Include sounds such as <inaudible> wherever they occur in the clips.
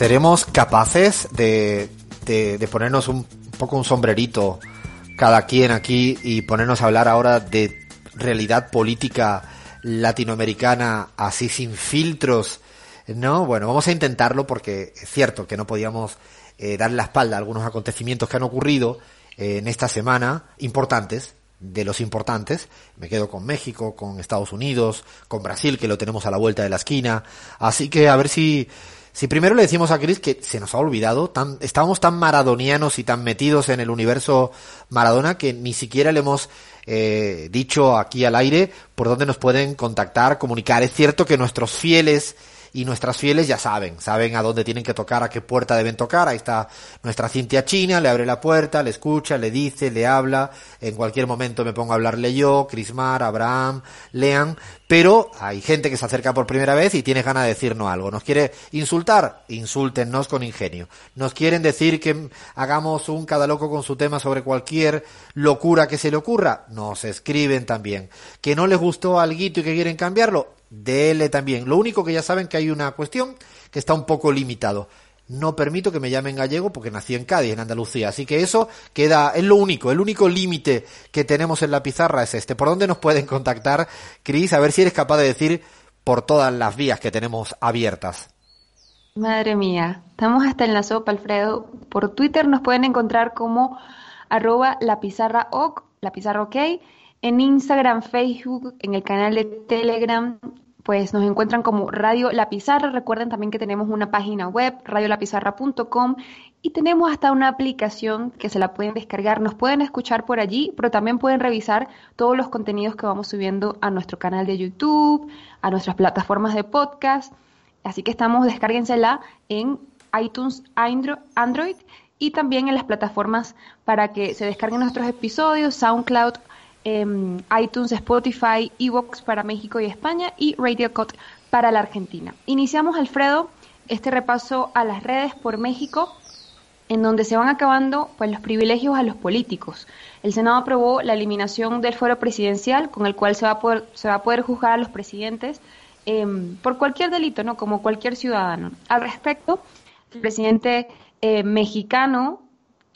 ¿Seremos capaces de, de, de ponernos un poco un sombrerito cada quien aquí y ponernos a hablar ahora de realidad política latinoamericana así sin filtros? No, bueno, vamos a intentarlo porque es cierto que no podíamos eh, dar la espalda a algunos acontecimientos que han ocurrido eh, en esta semana, importantes, de los importantes. Me quedo con México, con Estados Unidos, con Brasil, que lo tenemos a la vuelta de la esquina. Así que a ver si, si primero le decimos a Chris que se nos ha olvidado, tan, estábamos tan maradonianos y tan metidos en el universo Maradona que ni siquiera le hemos eh, dicho aquí al aire por dónde nos pueden contactar, comunicar. Es cierto que nuestros fieles y nuestras fieles ya saben, saben a dónde tienen que tocar, a qué puerta deben tocar. Ahí está nuestra Cintia China, le abre la puerta, le escucha, le dice, le habla. En cualquier momento me pongo a hablarle yo, Crismar, Abraham, Lean. Pero hay gente que se acerca por primera vez y tiene ganas de decirnos algo. ¿Nos quiere insultar? Insúltennos con ingenio. ¿Nos quieren decir que hagamos un cada loco con su tema sobre cualquier locura que se le ocurra? Nos escriben también. ¿Que no les gustó algo y que quieren cambiarlo? DL también. Lo único que ya saben que hay una cuestión que está un poco limitado. No permito que me llamen gallego porque nací en Cádiz, en Andalucía. Así que eso queda, es lo único, el único límite que tenemos en la pizarra es este. ¿Por dónde nos pueden contactar, Cris? A ver si eres capaz de decir por todas las vías que tenemos abiertas. Madre mía, estamos hasta en la sopa, Alfredo. Por Twitter nos pueden encontrar como arroba la pizarra la pizarra en Instagram, Facebook, en el canal de Telegram, pues nos encuentran como Radio La Pizarra. Recuerden también que tenemos una página web, radiolapizarra.com, y tenemos hasta una aplicación que se la pueden descargar. Nos pueden escuchar por allí, pero también pueden revisar todos los contenidos que vamos subiendo a nuestro canal de YouTube, a nuestras plataformas de podcast. Así que estamos, descárguensela en iTunes, Android y también en las plataformas para que se descarguen nuestros episodios, SoundCloud, Em, iTunes, Spotify, Evox para México y España y Radio Cut para la Argentina. Iniciamos, Alfredo, este repaso a las redes por México, en donde se van acabando pues, los privilegios a los políticos. El Senado aprobó la eliminación del fuero presidencial, con el cual se va a poder, se va a poder juzgar a los presidentes em, por cualquier delito, ¿no? como cualquier ciudadano. Al respecto, el presidente eh, mexicano,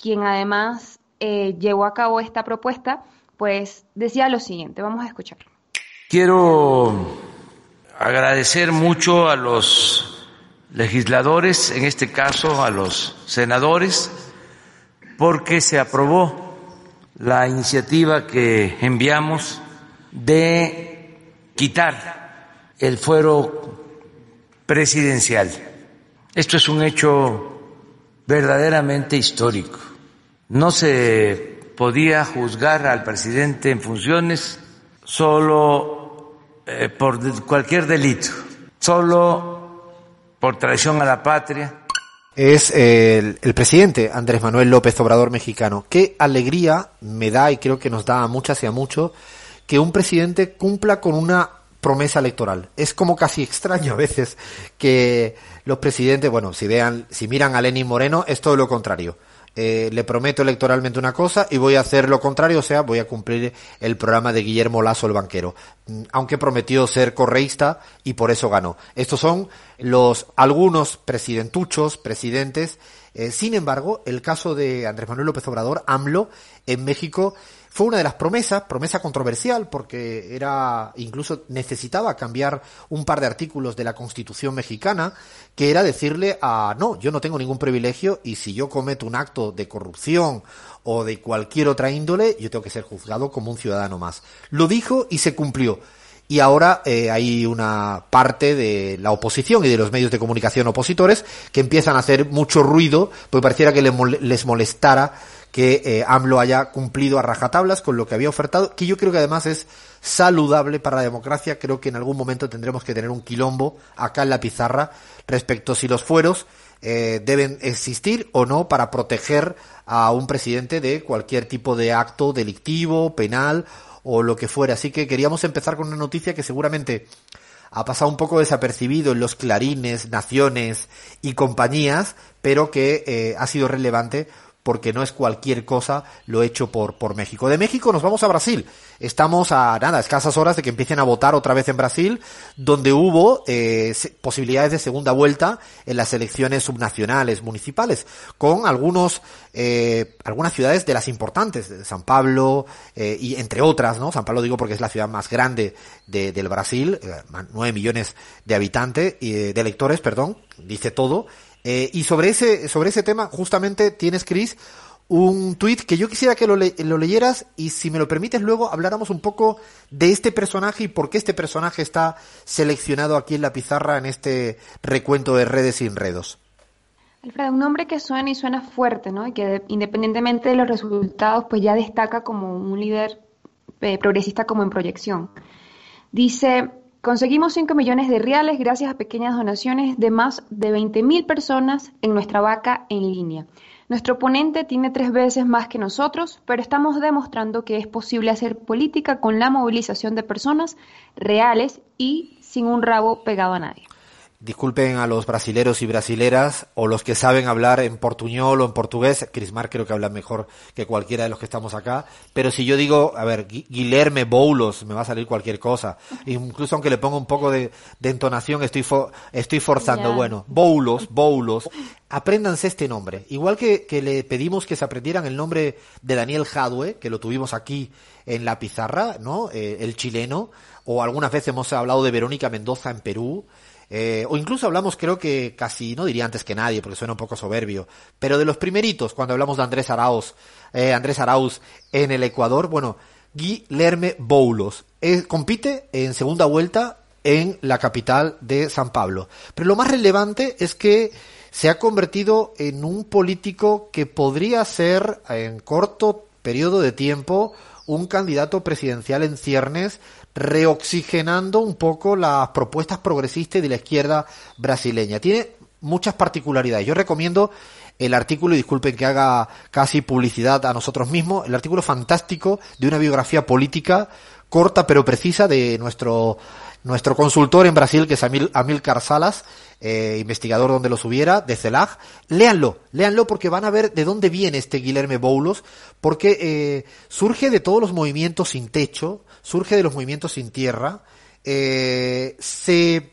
quien además eh, llevó a cabo esta propuesta, pues decía lo siguiente, vamos a escuchar. Quiero agradecer mucho a los legisladores, en este caso a los senadores, porque se aprobó la iniciativa que enviamos de quitar el fuero presidencial. Esto es un hecho verdaderamente histórico. No se podía juzgar al presidente en funciones solo eh, por cualquier delito, solo por traición a la patria. Es el, presidente Andrés Manuel López Obrador mexicano. Qué alegría me da y creo que nos da a muchas y a muchos que un presidente cumpla con una promesa electoral. Es como casi extraño a veces que los presidentes, bueno, si vean, si miran a Lenin Moreno, es todo lo contrario eh, le prometo electoralmente una cosa y voy a hacer lo contrario, o sea, voy a cumplir el programa de Guillermo Lazo el banquero, mm, aunque prometió ser correísta y por eso ganó. Estos son los algunos presidentuchos, presidentes. Eh, sin embargo, el caso de Andrés Manuel López Obrador, AMLO, en México, fue una de las promesas, promesa controversial, porque era, incluso necesitaba cambiar un par de artículos de la Constitución mexicana, que era decirle a, no, yo no tengo ningún privilegio y si yo cometo un acto de corrupción o de cualquier otra índole, yo tengo que ser juzgado como un ciudadano más. Lo dijo y se cumplió. Y ahora eh, hay una parte de la oposición y de los medios de comunicación opositores que empiezan a hacer mucho ruido, porque pareciera que les molestara que eh, AMLO haya cumplido a rajatablas con lo que había ofertado, que yo creo que además es saludable para la democracia. Creo que en algún momento tendremos que tener un quilombo acá en la pizarra respecto a si los fueros eh, deben existir o no para proteger a un presidente de cualquier tipo de acto delictivo, penal o lo que fuera. Así que queríamos empezar con una noticia que seguramente ha pasado un poco desapercibido en los clarines, naciones y compañías, pero que eh, ha sido relevante porque no es cualquier cosa lo hecho por, por México. De México nos vamos a Brasil. Estamos a nada, escasas horas de que empiecen a votar otra vez en Brasil, donde hubo eh, posibilidades de segunda vuelta en las elecciones subnacionales, municipales, con algunos, eh, algunas ciudades de las importantes, San Pablo, eh, y entre otras, ¿no? San Pablo digo porque es la ciudad más grande de, del Brasil, eh, nueve millones de habitantes, de electores, perdón, dice todo, eh, y sobre ese, sobre ese tema, justamente tienes, Chris, un tuit que yo quisiera que lo, lo, leyeras y si me lo permites luego habláramos un poco de este personaje y por qué este personaje está seleccionado aquí en la pizarra en este recuento de redes y enredos. Alfredo, un nombre que suena y suena fuerte, ¿no? Y que independientemente de los resultados, pues ya destaca como un líder eh, progresista como en proyección. Dice, Conseguimos 5 millones de reales gracias a pequeñas donaciones de más de 20.000 personas en nuestra vaca en línea. Nuestro oponente tiene tres veces más que nosotros, pero estamos demostrando que es posible hacer política con la movilización de personas reales y sin un rabo pegado a nadie. Disculpen a los brasileros y brasileras o los que saben hablar en portuñol o en portugués. Crismar creo que habla mejor que cualquiera de los que estamos acá. Pero si yo digo, a ver, Guilherme Boulos, me va a salir cualquier cosa. <laughs> Incluso aunque le ponga un poco de, de entonación, estoy, estoy forzando. Yeah. Bueno, Boulos, Boulos. Apréndanse este nombre. Igual que, que le pedimos que se aprendieran el nombre de Daniel Jadwe, que lo tuvimos aquí en la pizarra, ¿no? Eh, el chileno. O algunas veces hemos hablado de Verónica Mendoza en Perú. Eh, o incluso hablamos, creo que casi, no diría antes que nadie, porque suena un poco soberbio, pero de los primeritos, cuando hablamos de Andrés Arauz, eh, Andrés Arauz en el Ecuador, bueno, Guilherme Boulos, eh, compite en segunda vuelta en la capital de San Pablo. Pero lo más relevante es que se ha convertido en un político que podría ser en corto periodo de tiempo un candidato presidencial en ciernes reoxigenando un poco las propuestas progresistas de la izquierda brasileña. Tiene muchas particularidades. Yo recomiendo el artículo, y disculpen que haga casi publicidad a nosotros mismos, el artículo fantástico de una biografía política corta pero precisa de nuestro nuestro consultor en Brasil, que es Amil, Amilcar Salas, eh, investigador donde los hubiera, de CELAG, léanlo, léanlo porque van a ver de dónde viene este Guilherme Boulos, porque eh, surge de todos los movimientos sin techo, surge de los movimientos sin tierra, eh, se,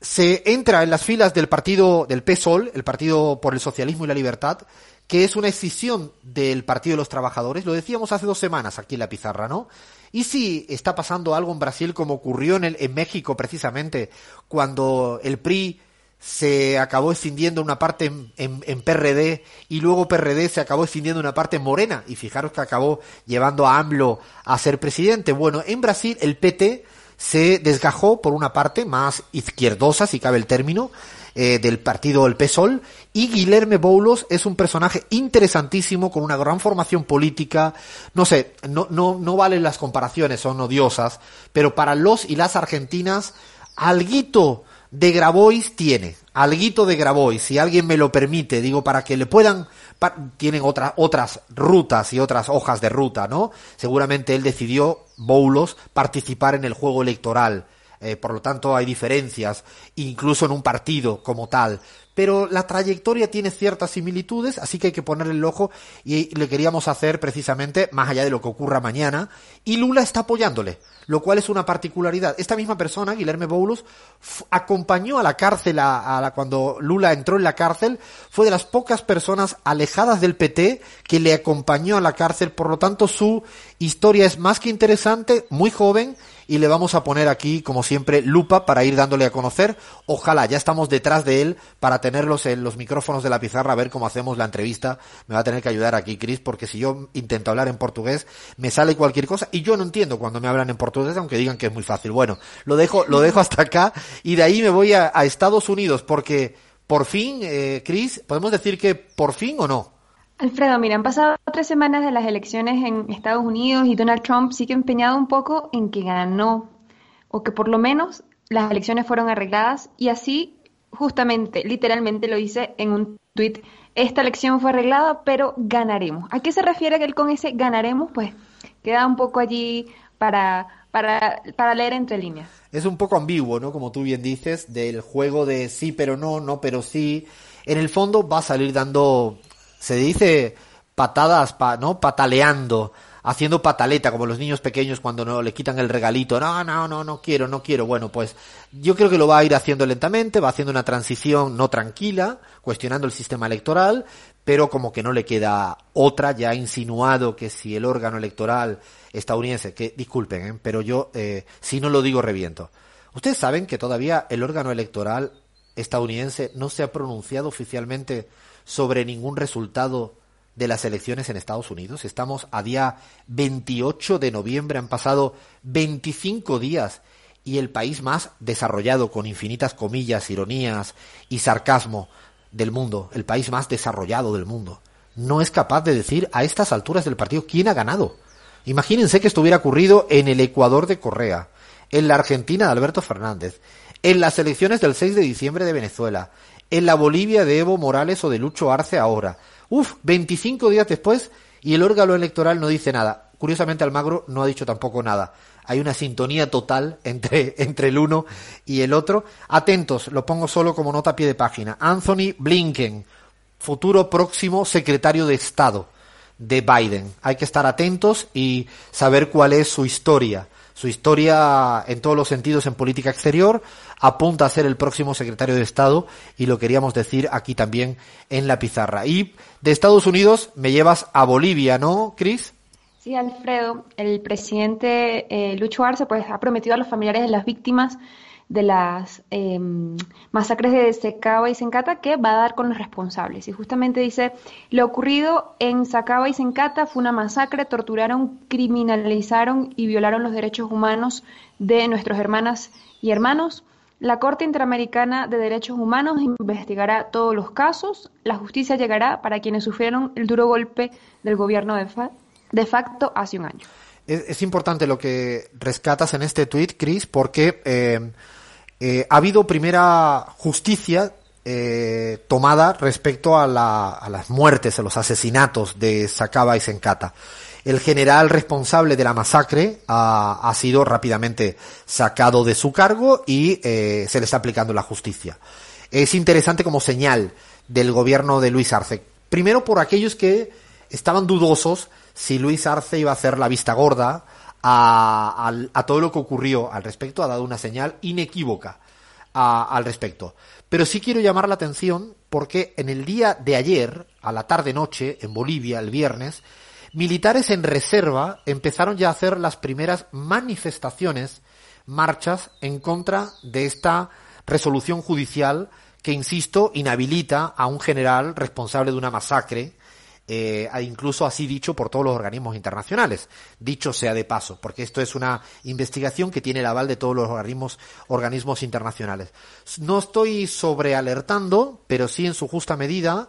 se entra en las filas del partido del PSOL, el Partido por el Socialismo y la Libertad, que es una escisión del Partido de los Trabajadores, lo decíamos hace dos semanas aquí en la pizarra, ¿no? Y si está pasando algo en Brasil como ocurrió en, el, en México precisamente, cuando el PRI se acabó escindiendo una parte en, en, PRD y luego PRD se acabó escindiendo una parte en Morena y fijaros que acabó llevando a AMLO a ser presidente. Bueno, en Brasil el PT se desgajó por una parte más izquierdosa, si cabe el término, eh, del partido El PSOL y Guilherme Boulos es un personaje interesantísimo con una gran formación política. No sé, no, no, no valen las comparaciones, son odiosas, pero para los y las argentinas, alguito de Grabois tiene, alguito de Grabois, si alguien me lo permite, digo, para que le puedan, tienen otras otras rutas y otras hojas de ruta, ¿no? Seguramente él decidió, Boulos, participar en el juego electoral. Eh, por lo tanto, hay diferencias, incluso en un partido como tal. Pero la trayectoria tiene ciertas similitudes, así que hay que ponerle el ojo y le queríamos hacer precisamente, más allá de lo que ocurra mañana, y Lula está apoyándole lo cual es una particularidad. Esta misma persona, Guilherme Boulos, acompañó a la cárcel a, la, cuando Lula entró en la cárcel, fue de las pocas personas alejadas del PT que le acompañó a la cárcel, por lo tanto su historia es más que interesante, muy joven, y le vamos a poner aquí, como siempre, lupa para ir dándole a conocer. Ojalá, ya estamos detrás de él para tenerlos en los micrófonos de la pizarra, a ver cómo hacemos la entrevista. Me va a tener que ayudar aquí, Chris, porque si yo intento hablar en portugués, me sale cualquier cosa y yo no entiendo cuando me hablan en portugués, aunque digan que es muy fácil. Bueno, lo dejo, lo dejo hasta acá y de ahí me voy a, Estados Unidos porque por fin, eh, Chris, podemos decir que por fin o no. Alfredo, mira, han pasado tres semanas de las elecciones en Estados Unidos y Donald Trump sigue empeñado un poco en que ganó, o que por lo menos las elecciones fueron arregladas, y así justamente, literalmente lo dice en un tuit, esta elección fue arreglada, pero ganaremos. ¿A qué se refiere él con ese ganaremos? Pues queda un poco allí para, para, leer entre líneas. Es un poco ambiguo, ¿no? Como tú bien dices, del juego de sí pero no, no pero sí. En el fondo va a salir dando se dice patadas, ¿no? Pataleando, haciendo pataleta, como los niños pequeños cuando no le quitan el regalito. No, no, no, no quiero, no quiero. Bueno, pues yo creo que lo va a ir haciendo lentamente, va haciendo una transición no tranquila, cuestionando el sistema electoral, pero como que no le queda otra, ya ha insinuado que si el órgano electoral estadounidense, que disculpen, ¿eh? pero yo eh, si no lo digo reviento. Ustedes saben que todavía el órgano electoral estadounidense no se ha pronunciado oficialmente sobre ningún resultado de las elecciones en Estados Unidos. Estamos a día 28 de noviembre, han pasado 25 días y el país más desarrollado, con infinitas comillas, ironías y sarcasmo del mundo, el país más desarrollado del mundo, no es capaz de decir a estas alturas del partido quién ha ganado. Imagínense que esto hubiera ocurrido en el Ecuador de Correa, en la Argentina de Alberto Fernández, en las elecciones del 6 de diciembre de Venezuela, en la Bolivia de Evo Morales o de Lucho Arce ahora. Uf, 25 días después y el órgano electoral no dice nada. Curiosamente Almagro no ha dicho tampoco nada. Hay una sintonía total entre, <laughs> entre el uno y el otro. Atentos, lo pongo solo como nota a pie de página. Anthony Blinken, futuro próximo secretario de Estado de Biden. Hay que estar atentos y saber cuál es su historia. Su historia en todos los sentidos en política exterior apunta a ser el próximo secretario de Estado y lo queríamos decir aquí también en la pizarra. Y de Estados Unidos me llevas a Bolivia, ¿no, Cris? Sí, Alfredo, el presidente eh, Lucho Arce pues ha prometido a los familiares de las víctimas de las em, masacres de Secaba y Sencata que va a dar con los responsables. Y justamente dice, lo ocurrido en Sacaba y Sencata fue una masacre, torturaron, criminalizaron y violaron los derechos humanos de nuestros hermanas y hermanos. La Corte Interamericana de Derechos Humanos investigará todos los casos. La justicia llegará para quienes sufrieron el duro golpe del gobierno de, de facto hace un año. Es, importante lo que rescatas en este tuit, Chris, porque eh, eh, ha habido primera justicia eh, tomada respecto a, las muertes, a los asesinatos de Sacaba y Sencata. El general responsable de la masacre ha, sido rápidamente sacado de su cargo y eh, se le está aplicando la justicia. Es interesante como señal del gobierno de Luis Arce. Primero por aquellos que estaban dudosos si Luis Arce iba a hacer la vista gorda a, todo lo que ocurrió al respecto, ha dado una señal inequívoca al respecto. Pero sí quiero llamar la atención porque en el día de ayer, a la tarde-noche, en Bolivia, el viernes, militares en reserva empezaron ya a hacer las primeras manifestaciones, marchas en contra de esta resolución judicial que, insisto, inhabilita a un general responsable de una masacre eh, incluso así dicho por todos los organismos internacionales. Dicho sea de paso, porque esto es una investigación que tiene el aval de todos los organismos, organismos internacionales. No estoy sobrealertando, pero sí en su justa medida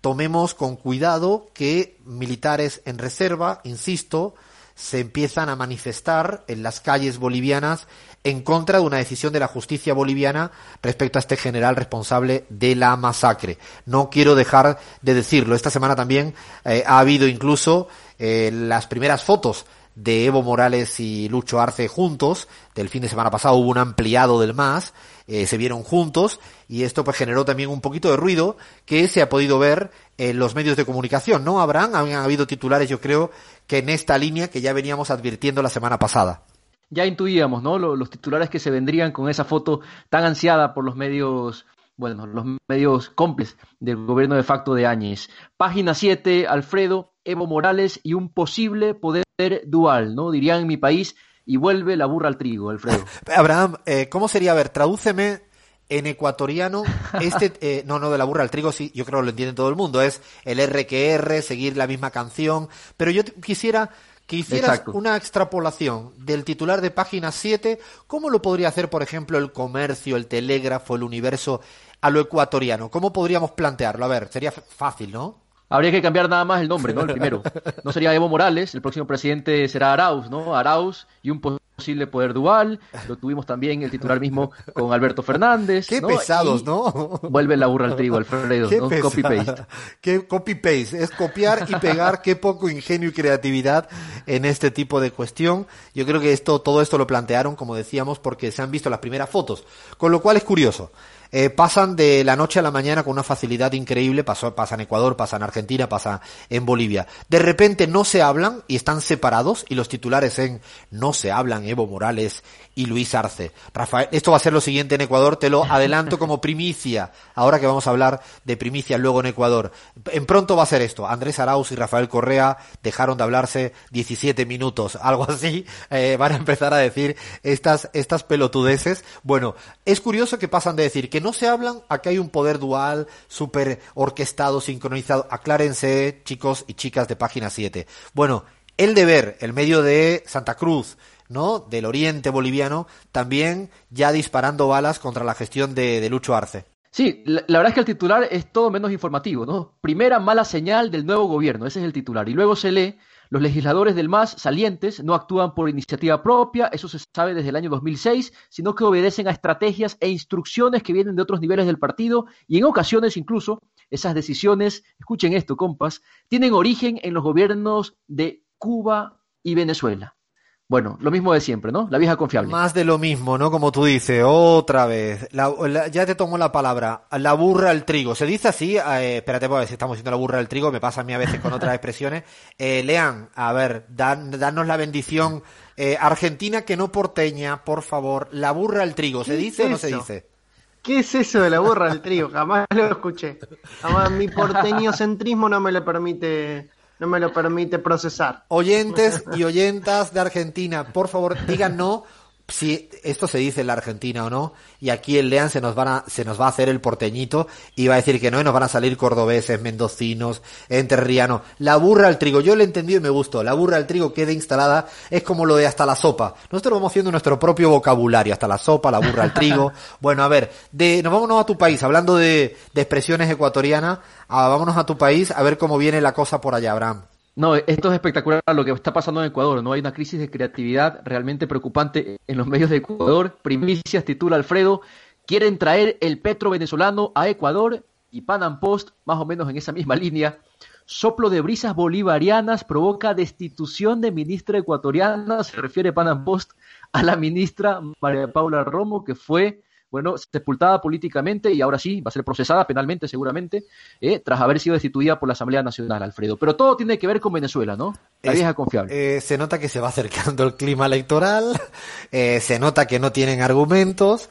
tomemos con cuidado que militares en reserva, insisto, se empiezan a manifestar en las calles bolivianas en contra de una decisión de la justicia boliviana respecto a este general responsable de la masacre. No quiero dejar de decirlo. Esta semana también eh, ha habido incluso eh, las primeras fotos de Evo Morales y Lucho Arce juntos. Del fin de semana pasado hubo un ampliado del MAS, eh, se vieron juntos y esto pues generó también un poquito de ruido que se ha podido ver en los medios de comunicación, ¿no, Abraham? Habían habido titulares, yo creo, que en esta línea que ya veníamos advirtiendo la semana pasada ya intuíamos, ¿no? Los, titulares que se vendrían con esa foto tan ansiada por los medios, bueno, los medios cómplices del gobierno de facto de Áñez. Página 7, Alfredo, Evo Morales y un posible poder dual, ¿no? Dirían en mi país, y vuelve la burra al trigo, Alfredo. <laughs> Abraham, eh, ¿cómo sería? A ver, tradúceme en ecuatoriano, este, <laughs> eh, no, no, de la burra al trigo, sí, yo creo que lo entiende todo el mundo, es el R seguir la misma canción, pero yo quisiera que hicieras una extrapolación del titular de página 7, ¿cómo lo podría hacer, por ejemplo, el comercio, el telégrafo, el universo a lo ecuatoriano? ¿Cómo podríamos plantearlo? A ver, sería fácil, ¿no? Habría que cambiar nada más el nombre, ¿no? El <laughs> primero. No sería Evo Morales, el próximo presidente será Arauz, ¿no? Arauz y un posible poder dual. Lo tuvimos también el titular mismo con Alberto Fernández. Qué pesados, ¿no? Vuelve la burra al trigo, Alfredo, ¿no? Copy-paste. Qué copy-paste. Es copiar y pegar. Qué poco ingenio y creatividad en este tipo de cuestión. Yo creo que esto, todo esto lo plantearon, como decíamos, porque se han visto las primeras fotos. Con lo cual es curioso. Eh, pasan de la noche a la mañana con una facilidad increíble, pasó, pasa en Ecuador, pasa en Argentina, pasa en Bolivia. De repente no se hablan y están separados y los titulares en no se hablan Evo Morales y Luis Arce. Rafael, esto va a ser lo siguiente en Ecuador, te lo adelanto como <laughs> primicia, ahora que vamos a hablar de primicia luego en Ecuador. En pronto va a ser esto, Andrés Arauz y Rafael Correa dejaron de hablarse 17 minutos, <laughs> algo así, eh, van a empezar a decir estas, estas pelotudeces. Bueno, es curioso que pasan de decir que no se hablan a que hay un poder dual, súper orquestado, sincronizado. Aclárense, chicos y chicas de página 7. Bueno, el deber, el medio de Santa Cruz, ¿no? Del oriente boliviano, también ya disparando balas contra la gestión de, Lucho Arce. Sí, la, verdad es que el titular es todo menos informativo, ¿no? Primera mala señal del nuevo gobierno, ese es el titular. Y luego se lee, los legisladores del MAS salientes no actúan por iniciativa propia, eso se sabe desde el año 2006, sino que obedecen a estrategias e instrucciones que vienen de otros niveles del partido y en ocasiones incluso esas decisiones, escuchen esto, compas, tienen origen en los gobiernos de Cuba y Venezuela. Bueno, lo mismo de siempre, ¿no? La vieja confiable. Más de lo mismo, ¿no? Como tú dices, otra vez. ya te tomo la palabra. La burra al trigo. ¿Se dice así? Eh, espérate, pues si estamos diciendo la burra al trigo, me pasa a mí a veces con otras <laughs> expresiones. Eh, lean, a ver, dan, danos la bendición. Eh, Argentina que no porteña, por favor. La burra al trigo. ¿Se dice o no se dice? ¿Qué es eso de la burra al trigo? Jamás lo escuché. Jamás mi <laughs> porteño centrismo no me lo permite no me lo permite procesar. Oyentes y oyentas de Argentina, por favor, digan no si esto se dice en la Argentina o no, y aquí en Lean se nos, van a, se nos va a hacer el porteñito y va a decir que no, y nos van a salir cordobeses, mendocinos, enterrianos. La burra al trigo, yo lo he entendido y me gustó. La burra al trigo queda instalada, es como lo de hasta la sopa. Nosotros vamos haciendo nuestro propio vocabulario, hasta la sopa, la burra al trigo. <laughs> Bueno, a ver, de, nos vámonos a tu país, hablando de, de expresiones ecuatorianas, vámonos a tu país a ver cómo viene la cosa por allá, Abraham. No, esto es espectacular lo que está pasando en Ecuador, ¿no? Hay una crisis de creatividad realmente preocupante en los medios de Ecuador. Primicias titula Alfredo, quieren traer el petro venezolano a Ecuador y Panam Post, más o menos en esa misma línea. Soplo de brisas bolivarianas provoca destitución de ministra ecuatoriana, se refiere Panam Post a la ministra María Paula Romo, que fue bueno, sepultada políticamente y ahora sí va a ser procesada penalmente seguramente, eh, tras haber sido destituida por la Asamblea Nacional, Alfredo. Pero todo tiene que ver con Venezuela, ¿no? La vieja confiable. Eh, se nota que se va acercando el clima electoral, <laughs> eh, se nota que no tienen argumentos.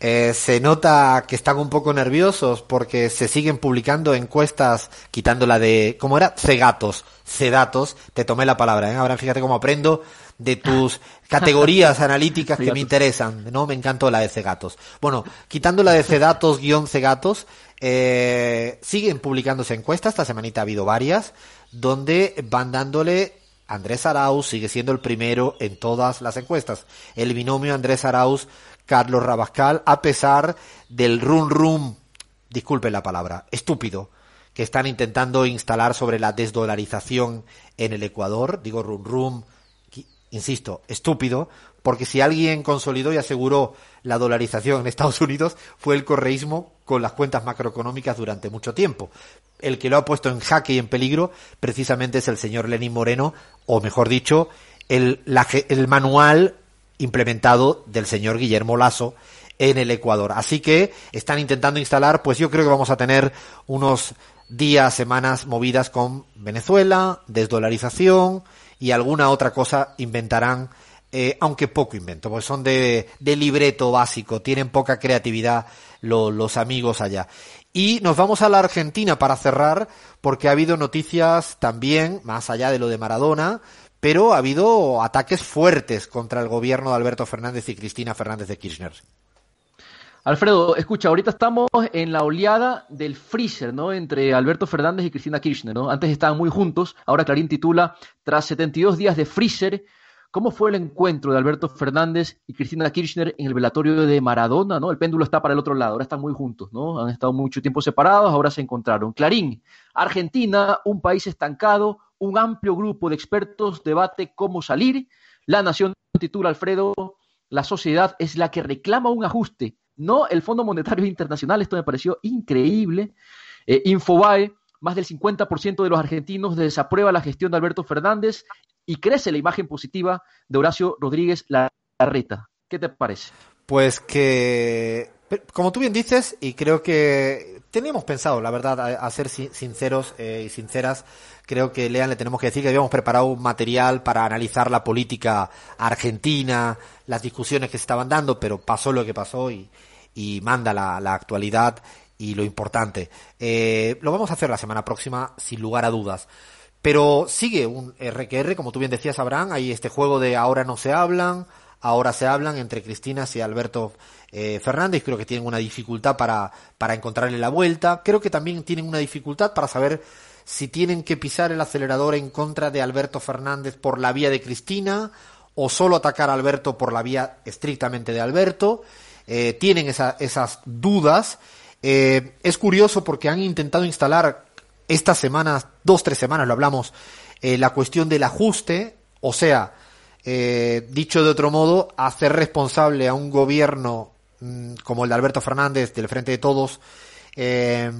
se nota que están un poco nerviosos porque se siguen publicando encuestas quitándola de, ¿cómo era? Cegatos, cedatos, te tomé la palabra, ¿eh? Ahora fíjate cómo aprendo de tus categorías <laughs> analíticas que me interesan, ¿no? Me encantó la de Cegatos. Bueno, quitando la de Cedatos guion Cegatos, eh, siguen publicándose encuestas, esta semanita ha habido varias, donde van dándole Andrés Arauz sigue siendo el primero en todas las encuestas. El binomio Andrés Arauz, Carlos Rabascal, a pesar del rum rum, disculpe la palabra, estúpido, que están intentando instalar sobre la desdolarización en el Ecuador, digo rum rum, insisto, estúpido, porque si alguien consolidó y aseguró la dolarización en Estados Unidos fue el correísmo con las cuentas macroeconómicas durante mucho tiempo. El que lo ha puesto en jaque y en peligro precisamente es el señor Lenín Moreno, o mejor dicho, el, el manual implementado del señor Guillermo Lazo en el Ecuador. Así que están intentando instalar, pues yo creo que vamos a tener unos días, semanas movidas con Venezuela, desdolarización, y alguna otra cosa inventarán, eh, aunque poco invento, porque son de, de libreto básico, tienen poca creatividad los amigos allá. Y nos vamos a la Argentina para cerrar, porque ha habido noticias también, más allá de lo de Maradona, pero ha habido ataques fuertes contra el gobierno de Alberto Fernández y Cristina Fernández de Kirchner. Alfredo, escucha, ahorita estamos en la oleada del freezer, ¿no? Entre Alberto Fernández y Cristina Kirchner, ¿no? Antes estaban muy juntos, ahora Clarín titula, tras 72 días de freezer, ¿Cómo fue el encuentro de Alberto Fernández y Cristina Kirchner en el velatorio de Maradona? ¿no? El péndulo está para el otro lado, ahora están muy juntos, ¿no? Han estado mucho tiempo separados, ahora se encontraron. Clarín, Argentina, un país estancado, un amplio grupo de expertos debate cómo salir. La Nación titula Alfredo, la sociedad es la que reclama un ajuste, no el Fondo Monetario Internacional, esto me pareció increíble. Eh, Infobae, más del 50% de los argentinos desaprueba la gestión de Alberto Fernández y crece la imagen positiva de Horacio Rodríguez Larreta. ¿Qué te parece? Pues que, como tú bien dices, y creo que teníamos pensado, la verdad, a, ser sinceros eh, y sinceras, creo que Lean le tenemos que decir que habíamos preparado un material para analizar la política argentina, las discusiones que se estaban dando, pero pasó lo que pasó y, y manda la, actualidad y lo importante. Eh, lo vamos a hacer la semana próxima, sin lugar a dudas. Pero sigue un RQR, como tú bien decías, Abraham, hay este juego de ahora no se hablan, ahora se hablan entre Cristina y Alberto eh, Fernández. Creo que tienen una dificultad para, para encontrarle la vuelta. Creo que también tienen una dificultad para saber si tienen que pisar el acelerador en contra de Alberto Fernández por la vía de Cristina o solo atacar a Alberto por la vía estrictamente de Alberto. Eh, tienen esas dudas. Eh, es curioso porque han intentado instalar estas semanas, dos, tres semanas lo hablamos, eh, la cuestión del ajuste, o sea, eh, dicho de otro modo, hacer responsable a un gobierno mm, como el de Alberto Fernández, del Frente de Todos, eh,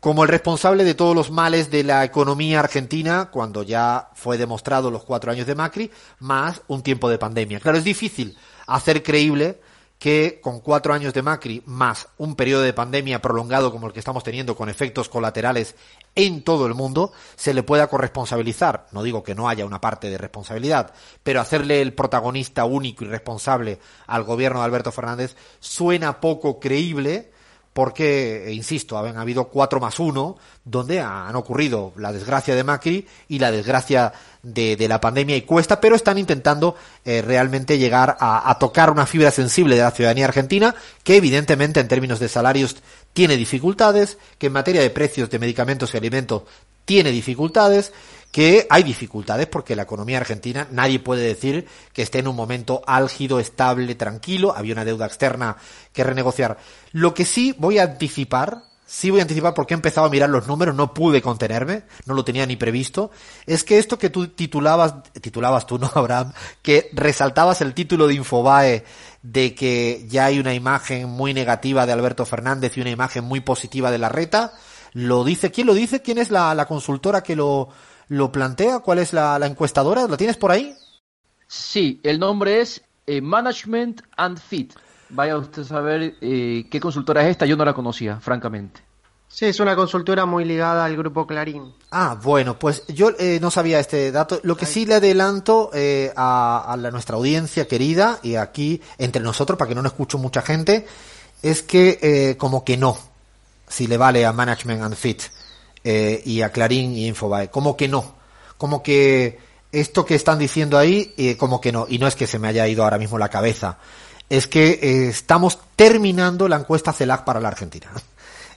como el responsable de todos los males de la economía argentina, cuando ya fue demostrado los cuatro años de Macri, más un tiempo de pandemia. Claro, es difícil hacer creíble que con cuatro años de Macri más un periodo de pandemia prolongado como el que estamos teniendo con efectos colaterales en todo el mundo, se le pueda corresponsabilizar. No digo que no haya una parte de responsabilidad, pero hacerle el protagonista único y responsable al gobierno de Alberto Fernández suena poco creíble porque, eh, insisto, han habido cuatro más uno, donde han ocurrido la desgracia de Macri y la desgracia de, la pandemia y cuesta, pero están intentando eh, realmente llegar a, a, tocar una fibra sensible de la ciudadanía argentina, que evidentemente en términos de salarios tiene dificultades, que en materia de precios de medicamentos y alimentos tiene dificultades, que hay dificultades porque la economía argentina nadie puede decir que esté en un momento álgido, estable, tranquilo, había una deuda externa que renegociar. Lo que sí voy a anticipar, sí voy a anticipar porque he empezado a mirar los números, no pude contenerme, no lo tenía ni previsto, es que esto que tú titulabas, titulabas tú, <laughs> ¿no, Abraham? Que resaltabas el título de Infobae de que ya hay una imagen muy negativa de Alberto Fernández y una imagen muy positiva de la reta, lo dice, ¿quién lo dice? ¿Quién es la, la consultora que lo, lo plantea? ¿Cuál es la, encuestadora? ¿La tienes por ahí? Sí, el nombre es eh, Management and Fit. Vaya usted a saber eh, qué consultora es esta, yo no la conocía, francamente. Sí, es una consultora muy ligada al grupo Clarín. Ah, bueno, pues yo eh, no sabía este dato. Lo que sí le adelanto a, nuestra audiencia querida y aquí entre nosotros, para que no nos escuche mucha gente, es que como que no, si le vale a Management and Fit. Eh, y a Clarín y Infobae. Como que no. Como que esto que están diciendo ahí, eh, como que no. Y no es que se me haya ido ahora mismo la cabeza. Es que eh, estamos terminando la encuesta CELAC para la Argentina. <laughs>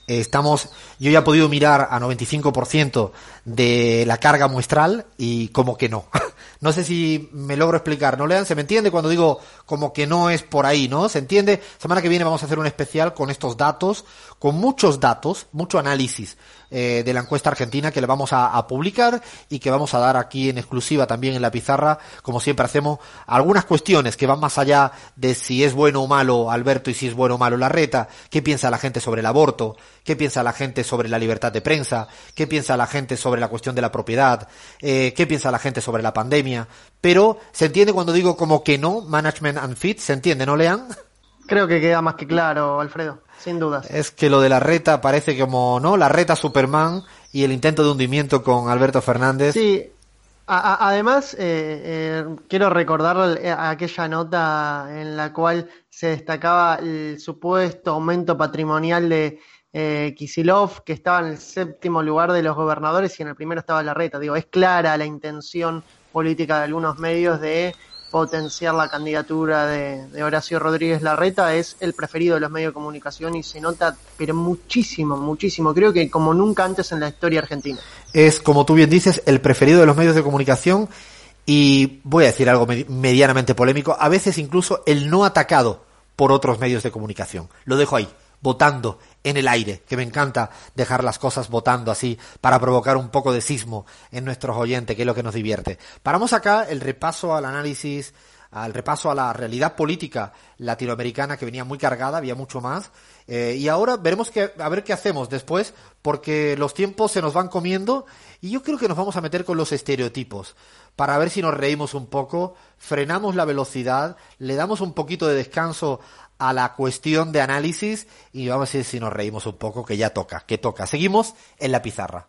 Estamos, yo ya he podido mirar a 95% de la carga muestral y como que no. <laughs> No sé si me logro explicar, ¿no, Lean? ¿Se me entiende cuando digo como que no es por ahí, ¿no? ¿Se entiende? Semana que viene vamos a hacer un especial con estos datos, con muchos datos, mucho análisis eh, de la encuesta argentina que le vamos a, publicar y que vamos a dar aquí en exclusiva también en la pizarra, como siempre hacemos, algunas cuestiones que van más allá de si es bueno o malo Alberto y si es bueno o malo la reta, qué piensa la gente sobre el aborto, qué piensa la gente sobre la libertad de prensa, qué piensa la gente sobre la cuestión de la propiedad, eh, qué piensa la gente sobre la pandemia, pero se entiende cuando digo como que no, management and fit, se entiende, ¿no, Lean? Creo que queda más que claro, Alfredo sin dudas. Es que lo de la reta parece como, ¿no? La reta Superman y el intento de hundimiento con Alberto Fernández. Sí, además, eh, eh, quiero recordar aquella nota en la cual se destacaba el supuesto aumento patrimonial de eh, Kisilov, que estaba en el séptimo lugar de los gobernadores y en el primero estaba la reta. Digo, es clara la intención política de algunos medios de potenciar la candidatura de, Horacio Rodríguez Larreta, es el preferido de los medios de comunicación y se nota, pero muchísimo, muchísimo, creo que como nunca antes en la historia argentina. Es, como tú bien dices, el preferido de los medios de comunicación y voy a decir algo medianamente polémico, a veces incluso el no atacado por otros medios de comunicación. Lo dejo ahí, votando en el aire, que me encanta dejar las cosas votando así para provocar un poco de sismo en nuestros oyentes, que es lo que nos divierte. Paramos acá el repaso al análisis, al repaso a la realidad política latinoamericana que venía muy cargada, había mucho más. Eh, y ahora veremos que, a ver qué hacemos después, porque los tiempos se nos van comiendo y yo creo que nos vamos a meter con los estereotipos para ver si nos reímos un poco, frenamos la velocidad, le damos un poquito de descanso a la cuestión de análisis y vamos a ver si nos reímos un poco, que ya toca, que toca. Seguimos en la pizarra.